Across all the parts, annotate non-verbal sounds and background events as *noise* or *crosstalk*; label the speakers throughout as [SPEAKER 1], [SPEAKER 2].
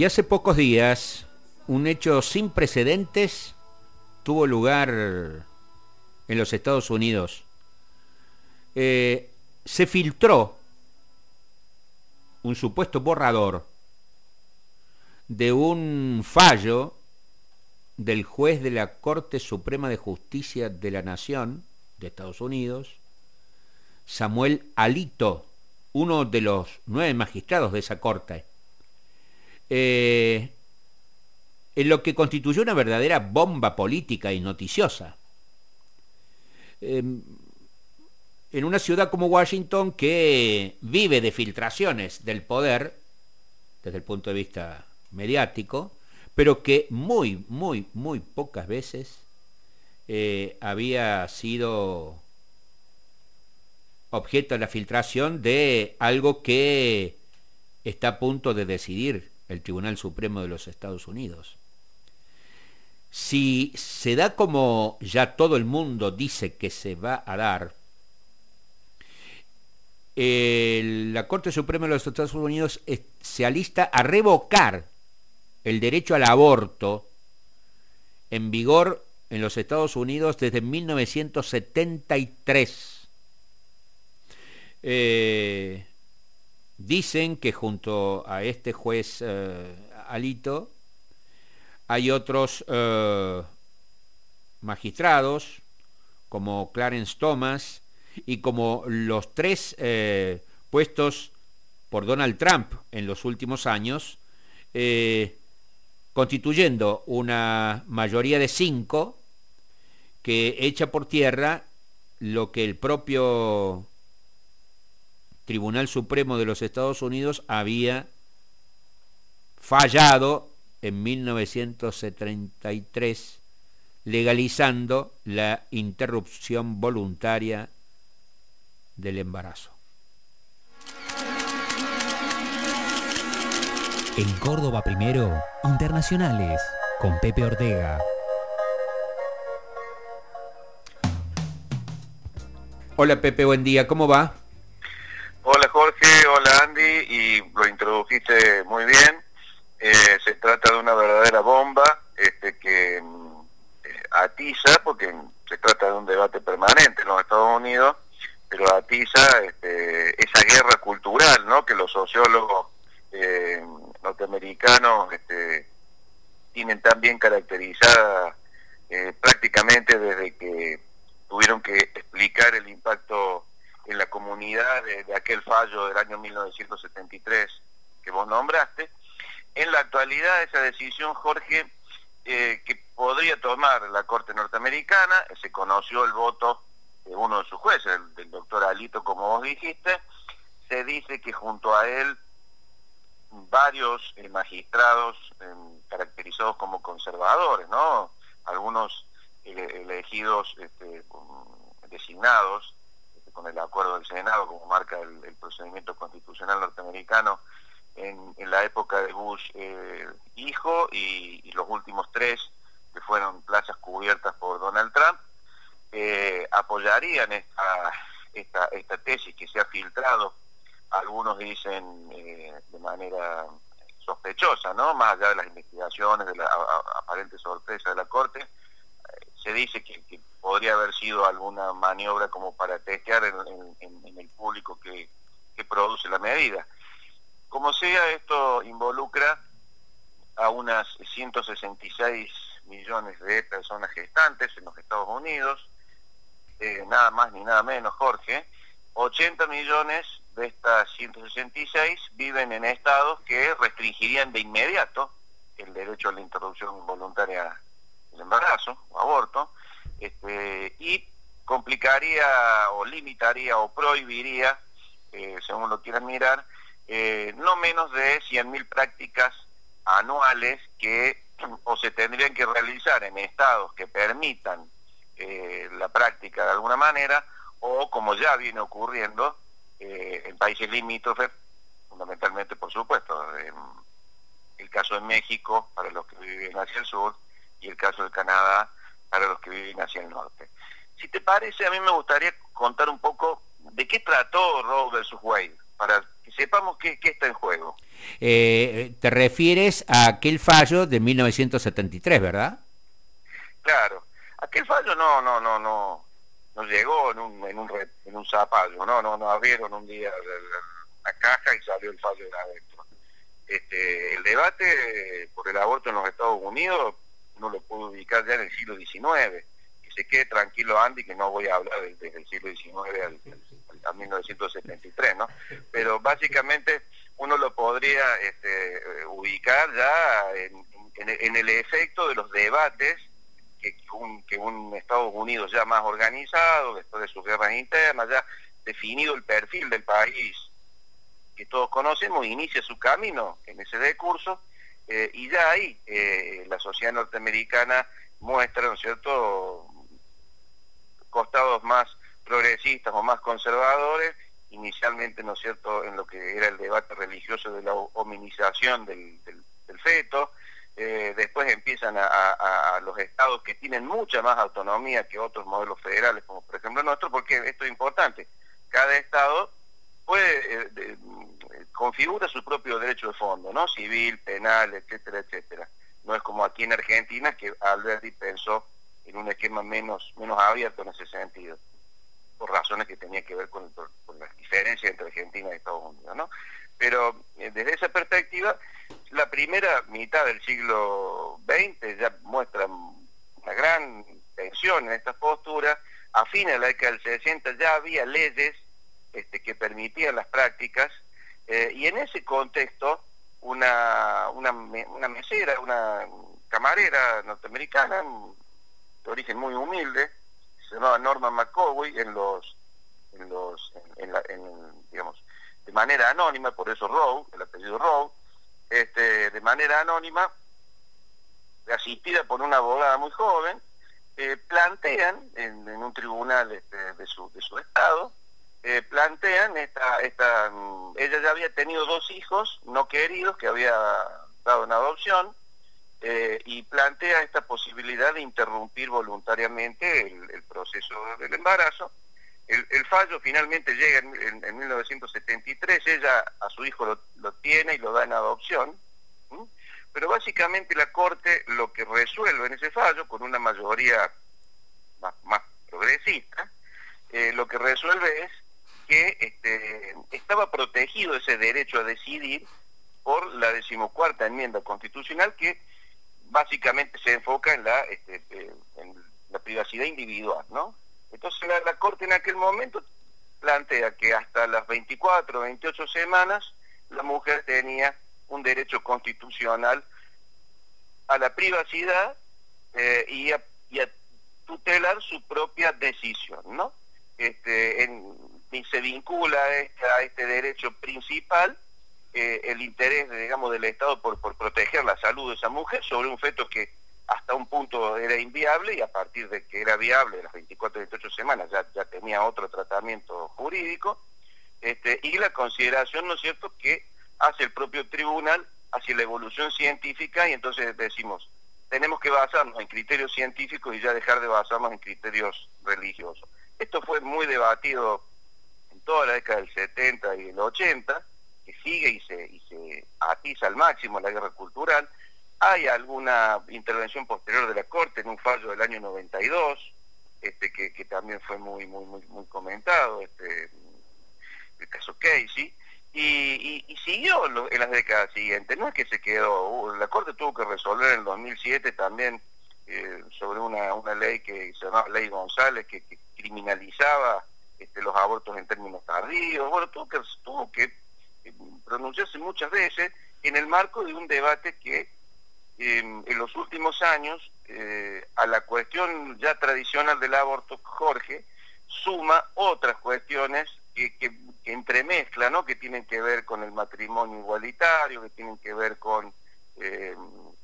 [SPEAKER 1] Y hace pocos días, un hecho sin precedentes tuvo lugar en los Estados Unidos. Eh, se filtró un supuesto borrador de un fallo del juez de la Corte Suprema de Justicia de la Nación de Estados Unidos, Samuel Alito, uno de los nueve magistrados de esa corte, eh, en lo que constituyó una verdadera bomba política y noticiosa. Em, en una ciudad como Washington que vive de filtraciones del poder, desde el punto de vista mediático, pero que muy, muy, muy pocas veces eh, había sido objeto de la filtración de algo que está a punto de decidir el Tribunal Supremo de los Estados Unidos. Si se da como ya todo el mundo dice que se va a dar, la Corte Suprema de los Estados Unidos se alista a revocar el derecho al aborto en vigor en los Estados Unidos desde 1973. Eh, dicen que junto a este juez eh, Alito hay otros eh, magistrados como Clarence Thomas y como los tres puestos por Donald Trump en los últimos años, constituyendo una mayoría de cinco que echa por tierra lo que el propio Tribunal Supremo de los Estados Unidos había fallado en 1973 legalizando la interrupción voluntaria del embarazo.
[SPEAKER 2] En Córdoba primero, internacionales, con Pepe Ortega.
[SPEAKER 1] Hola Pepe, buen día, ¿cómo va?
[SPEAKER 3] Y lo introdujiste muy bien. Eh, se trata de una verdadera bomba este, que eh, atiza, porque se trata de un debate permanente en los Estados Unidos, pero atiza este, esa guerra cultural ¿no? que los sociólogos eh, norteamericanos este, tienen tan bien caracterizada prácticamente desde que tuvieron que explicar el impacto en la comunidad de, aquel fallo del año 1973 que vos nombraste. En la actualidad esa decisión, Jorge, eh, que podría tomar la Corte norteamericana, se conoció el voto de uno de sus jueces, el, del doctor Alito, como vos dijiste, se dice que junto a él varios eh, magistrados em, caracterizados como conservadores, ¿no? Algunos elegidos este, designados el acuerdo del Senado, como marca el, procedimiento constitucional norteamericano, en, la época de Bush eh, hijo y, los últimos tres, que fueron plazas cubiertas por Donald Trump, eh, apoyarían esta, esta, esta tesis que se ha filtrado algunos dicen eh, de manera sospechosa, ¿no? Más allá de las investigaciones, de la aparente sorpresa de la Corte, eh, se dice que, podría haber sido alguna maniobra como para testear en, el público que, produce la medida. Como sea, esto involucra a unas 166 millones de personas gestantes en los Estados Unidos, eh, nada más ni nada menos, Jorge, 80 millones de estas 166 viven en estados que restringirían de inmediato el derecho a la interrupción voluntaria del embarazo o aborto este, y complicaría o limitaría o prohibiría, eh, según lo quieran mirar, eh, no menos de 100.000 prácticas anuales que *clears throat* o se tendrían que realizar en estados que permitan eh, la práctica de alguna manera o como ya viene ocurriendo eh, en países limítrofes, fundamentalmente por supuesto, el caso de México para los que viven hacia el sur y el caso de Canadá para los que viven hacia el norte. Si te parece, a mí me gustaría contar un poco de qué trató Roe versus Wade, para que sepamos qué, qué está en juego.
[SPEAKER 1] Eh, te refieres a aquel fallo de 1973, ¿verdad?
[SPEAKER 3] Claro, aquel fallo no, no, no, no, no llegó en un, en un, en un zapallo, no, no, no abrieron un día la, caja y salió el fallo de adentro. Este, el debate por el aborto en los Estados Unidos no lo puedo ubicar ya en el siglo XIX. Que se quede tranquilo Andy, que no voy a hablar desde, el siglo XIX al, a 1973, ¿no? Pero básicamente uno lo podría este, ubicar ya en, en, el efecto de los debates que un, que un Estados Unidos ya más organizado, después de sus guerras internas, ya definido el perfil del país que todos conocemos, inicia su camino en ese decurso eh, y ya ahí eh, la sociedad norteamericana muestra, ¿no es cierto?, costados más progresistas o más conservadores, inicialmente, ¿no es cierto?, en lo que era el debate religioso de la hominización del, feto, eh, después empiezan a, los estados que tienen mucha más autonomía que otros modelos federales, como por ejemplo nuestro, porque esto es importante, cada estado puede eh, configura su propio derecho de fondo, ¿no? Civil, penal, etcétera, etcétera. No es como aquí en Argentina que Alberti pensó en un esquema menos menos abierto en ese sentido por razones que tenían que ver con, las diferencias entre Argentina y Estados Unidos, ¿no? Pero eh, desde esa perspectiva, la primera mitad del siglo XX ya muestra una gran tensión en esta postura. A fines de la década del 60 ya había leyes este, que permitían las prácticas eh, y en ese contexto una, una, una mesera, una camarera norteamericana de origen muy humilde, se llamaba Norman McCowey en los, en los, en, la, digamos, de manera anónima, por eso Rowe, el apellido Rowe, este, de manera anónima, asistida por una abogada muy joven, eh, plantean en, un tribunal este, de, su, de su estado, eh, plantean esta, esta, mm, ella ya había tenido dos hijos no queridos que había dado en adopción, eh, y plantea esta posibilidad de interrumpir voluntariamente el, proceso del embarazo. El, fallo finalmente llega en, 1973, ella a su hijo lo, tiene y lo da en adopción, pero básicamente la Corte lo que resuelve en ese fallo, con una mayoría más, progresista, eh, lo que resuelve es que este, estaba protegido ese derecho a decidir por la decimocuarta enmienda constitucional que básicamente se enfoca en la, este, eh, en privacidad individual, ¿no? Entonces la, Corte en aquel momento plantea que hasta las 24 o 28 semanas la mujer tenía un derecho constitucional a la privacidad eh, y, a, tutelar su propia decisión, ¿no? Este, y se vincula a este, este derecho principal eh, el interés, digamos, del Estado por, proteger la salud de esa mujer sobre un feto que hasta un punto era inviable y a partir de que era viable, las 24 28 semanas, ya, tenía otro tratamiento jurídico, este, y la consideración, ¿no es cierto?, que hace el propio tribunal hacia la evolución científica y entonces decimos, tenemos que basarnos en criterios científicos y ya dejar de basarnos en criterios religiosos. Esto fue muy debatido toda la década del 70 y el 80, sigue y se, y se atiza al máximo la guerra cultural. Hay alguna intervención posterior de la Corte en un fallo del año 92, este, que, que también fue muy, muy, muy, muy comentado, este, el caso Casey, y, y, siguió en las décadas siguientes, no es que se quedó, la Corte tuvo que resolver en el 2007 también eh, sobre una, una ley que se llamaba Ley González, que, criminalizaba este, los abortos en términos tardíos, bueno, tuvo que, tuvo que pronunciarse muchas veces en el marco de un debate que em, en los últimos años eh, a la cuestión ya tradicional del aborto, Jorge, suma otras cuestiones que, que, entremezcla, ¿no? que tienen que ver con el matrimonio igualitario, que tienen que ver con em,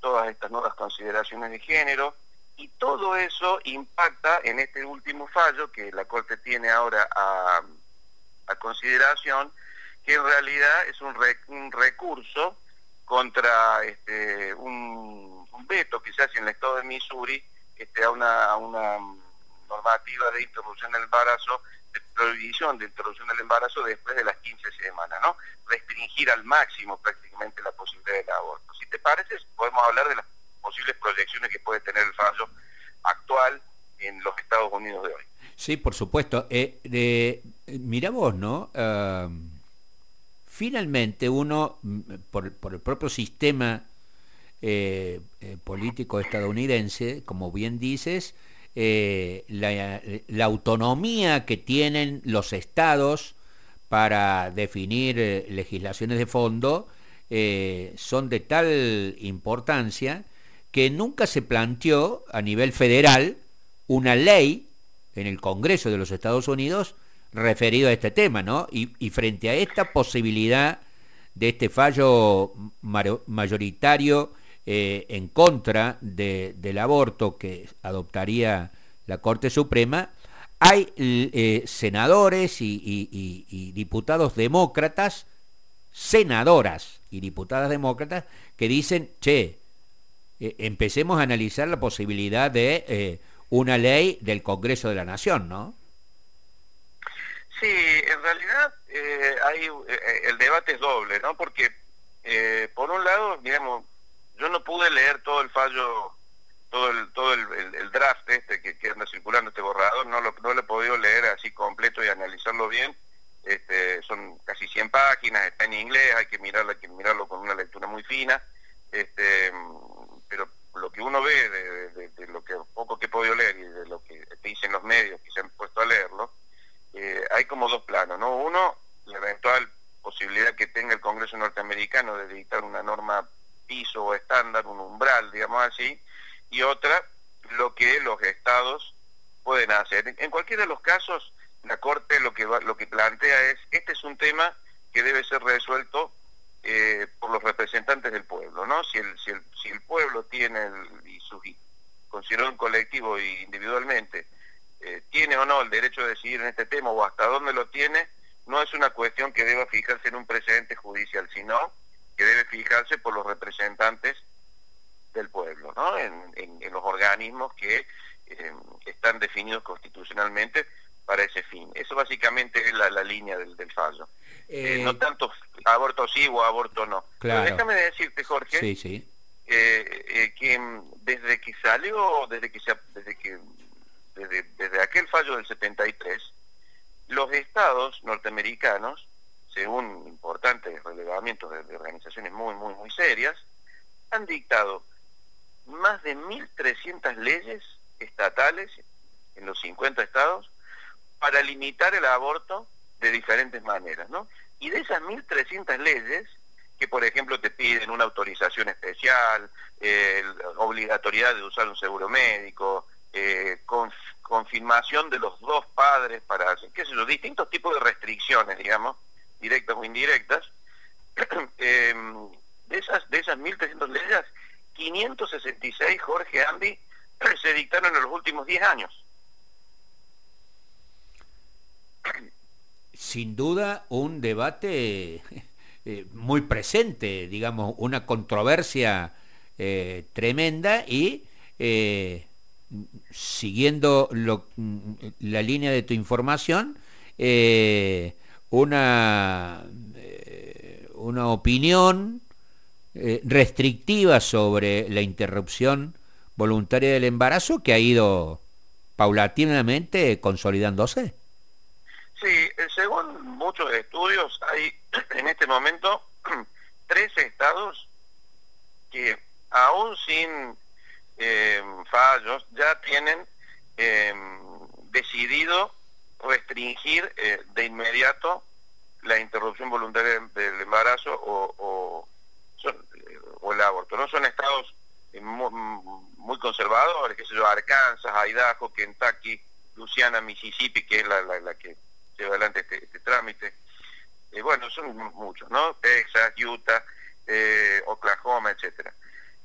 [SPEAKER 3] todas estas nuevas consideraciones de género, y todo eso impacta en este último fallo que la Corte tiene ahora a, consideración, que en realidad es un, un recurso contra este, un, veto que se hace en el estado de Missouri este, a, una, normativa de interrupción del embarazo prohibición de introducción del embarazo después de las 15 semanas, ¿no? Restringir al máximo prácticamente la posibilidad del aborto. Si te parece, podemos hablar de las posibles proyecciones que puede tener el fallo actual en los Estados Unidos de hoy.
[SPEAKER 1] Sí, por supuesto. Eh, mira vos, ¿no? Ah, finalmente uno, mm, por, el propio sistema eh, eh, político estadounidense, como bien dices, eh, la, autonomía que tienen los estados para definir legislaciones de fondo son de tal importancia que nunca se planteó a nivel federal una ley en el Congreso de los Estados Unidos referido a este tema, ¿no? Y, frente a esta posibilidad de este fallo mayoritario eh, en contra de, del aborto que adoptaría la Corte Suprema, hay eh, senadores y, y, diputados demócratas, senadoras y diputadas demócratas, que dicen, che, eh, empecemos a analizar la posibilidad de eh, una ley del Congreso de la Nación, ¿no?
[SPEAKER 3] Sí, en realidad eh, hay el debate es doble, ¿no? Porque por un lado, digamos, yo no pude leer todo el fallo, todo el todo el, el, el draft este que, que, anda circulando este borrador, no lo, no lo he podido leer así completo y analizarlo bien. Este, son casi 100 páginas, está en inglés, hay que mirarlo, hay que mirarlo con una lectura muy fina. Este, pero lo que uno ve de, de, de, lo que poco que he podido leer y de lo que te dicen los medios que se han puesto a leerlo, eh, hay como dos planos, ¿no? Uno, la eventual posibilidad que tenga el Congreso norteamericano de dictar una norma piso o estándar, un umbral, digamos así, y otra, lo que los estados pueden hacer. En cualquiera de los casos, la Corte lo que, lo que plantea es, este es un tema que debe ser resuelto eh, por los representantes del pueblo, ¿no? Si el, si el, si el pueblo tiene, y su, considerado un colectivo e individualmente, eh, tiene o no el derecho de decidir en este tema o hasta dónde lo tiene, no es una cuestión que deba fijarse en un precedente judicial, sino que debe fijarse por los representantes del pueblo, ¿no? En, en, en los organismos que eh, están definidos constitucionalmente para ese fin. Eso básicamente es la, la línea del, del fallo. Eh, eh, no tanto aborto sí o aborto no.
[SPEAKER 1] Claro.
[SPEAKER 3] Pero déjame decirte, Jorge,
[SPEAKER 1] sí, sí.
[SPEAKER 3] Eh, que desde que salió, desde que se, desde que desde, desde aquel fallo del 73, los estados norteamericanos, según importantes relevamientos de, de organizaciones muy, muy, muy serias, han dictado más de 1.300 leyes estatales en los 50 estados para limitar el aborto de diferentes maneras, ¿no? Y de esas 1.300 leyes, que por ejemplo te piden una autorización especial, eh, obligatoriedad de usar un seguro médico, eh, con, confirmación de los dos padres para, qué sé yo, distintos tipos de restricciones, digamos, directas o indirectas, eh, *clears throat* de esas de esas 1.300 leyes, 566, Jorge Andy, se dictaron en los últimos 10 años.
[SPEAKER 1] Sin duda un debate eh, muy presente, digamos, una controversia eh, tremenda y eh, siguiendo lo, la línea de tu información, eh, una, eh, una opinión restrictiva sobre la interrupción voluntaria del embarazo que ha ido paulatinamente consolidándose.
[SPEAKER 3] Sí, eh, según muchos estudios, hay *clears throat* en este momento *clears throat* tres estados que aún sin eh, fallos ya tienen eh, decidido restringir eh, de inmediato la interrupción voluntaria del embarazo o, o, son, o el aborto. No son estados muy, muy, conservadores, que sé yo, Arkansas, Idaho, Kentucky, Luciana, Mississippi, que es la que lleva adelante este, este trámite. Eh, bueno, son muchos, ¿no? Texas, Utah, eh, Oklahoma, etcétera.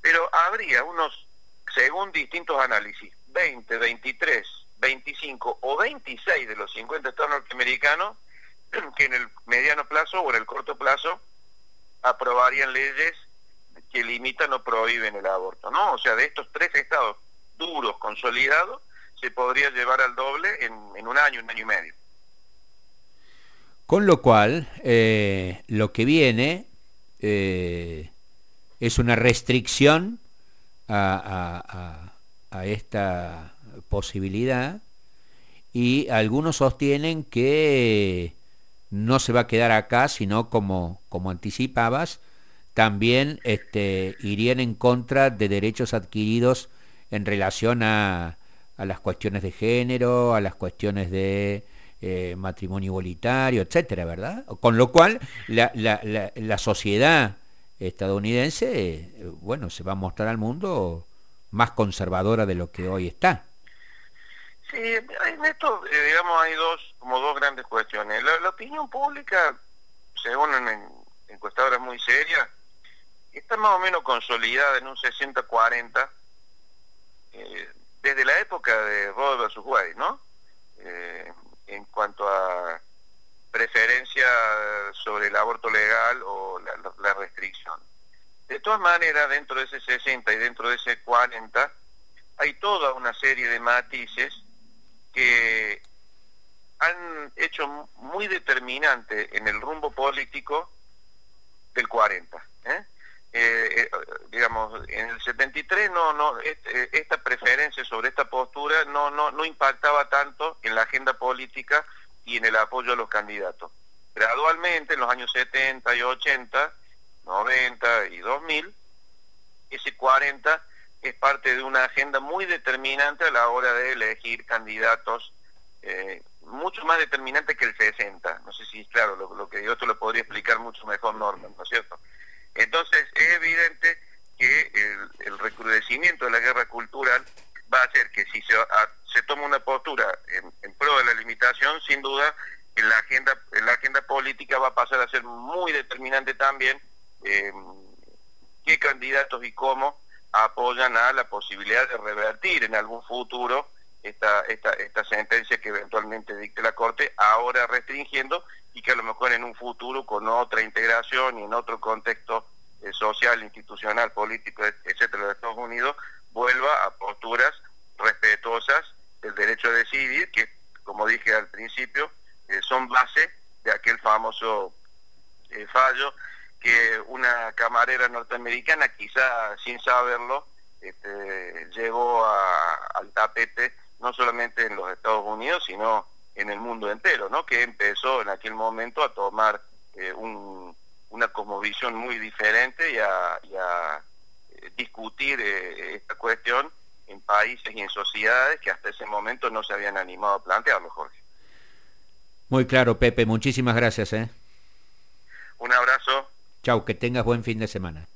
[SPEAKER 3] Pero habría unos, según distintos análisis, 20, 23, 25 o 26 de los 50 estados norteamericanos *clears throat* que en el mediano plazo o en el corto plazo aprobarían leyes que limitan o prohíben el aborto, ¿no? O sea, de estos tres estados duros, consolidados, se podría llevar al doble en, un año, un año y medio.
[SPEAKER 1] Con lo cual, eh, lo que viene eh, es una restricción a, esta posibilidad y algunos sostienen que no se va a quedar acá, sino como, como anticipabas, también este, irían en contra de derechos adquiridos en relación a, a las cuestiones de género, a las cuestiones de eh, matrimonio igualitario, etcétera, ¿verdad? Con lo cual, la, la, la, sociedad estadounidense, bueno, se va a mostrar al mundo más conservadora de lo que hoy está.
[SPEAKER 3] Sí, en esto, eh, digamos, hay dos, como dos grandes cuestiones. La, opinión pública, según en, encuestadoras muy serias, está más o menos consolidada en un 60-40 desde la época de Roe vs. Wade, ¿no? Eh, en cuanto a preferencia sobre el aborto legal o la, restricción. De todas maneras, dentro de ese 60 y dentro de ese 40, hay toda una serie de matices que han hecho muy determinante en el rumbo político del 40. ¿eh? Eh, eh, digamos, en el 73 no, no, este, esta preferencia sobre esta postura no, no, no impactaba tanto en la agenda política y en el apoyo a los candidatos. Gradualmente, en los años 70 y 80, 90 y 2000, ese 40 es parte de una agenda muy determinante a la hora de elegir candidatos, eh, mucho más determinante que el 60. No sé si, claro, lo, lo que yo esto lo podría explicar mucho mejor Norman, ¿no es cierto? Entonces es evidente que el, recrudecimiento de la guerra cultural va a hacer que si se, toma una postura en, pro de la limitación, sin duda en la agenda en la agenda política va a pasar a ser muy determinante también eh, qué candidatos y cómo apoyan a la posibilidad de revertir en algún futuro esta, esta, esta sentencia que eventualmente dicte la Corte, ahora restringiendo y que a lo mejor en un futuro con otra integración y en otro contexto eh, social, institucional, político, etcétera, de Estados Unidos, vuelva a posturas respetuosas del derecho a decidir, que, como dije al principio, eh, son base de aquel famoso eh, fallo que una camarera norteamericana, quizá sin saberlo, este, llegó al tapete no solamente en los Estados Unidos, sino en el mundo entero, ¿no? que empezó en aquel momento a tomar eh, una cosmovisión muy diferente y a, eh, discutir eh, esta cuestión en países y en sociedades que hasta ese momento no se habían animado a plantearlo, Jorge.
[SPEAKER 1] Muy claro, Pepe, muchísimas gracias. ¿eh?
[SPEAKER 3] Un abrazo.
[SPEAKER 1] Chau, que tengas buen fin de semana.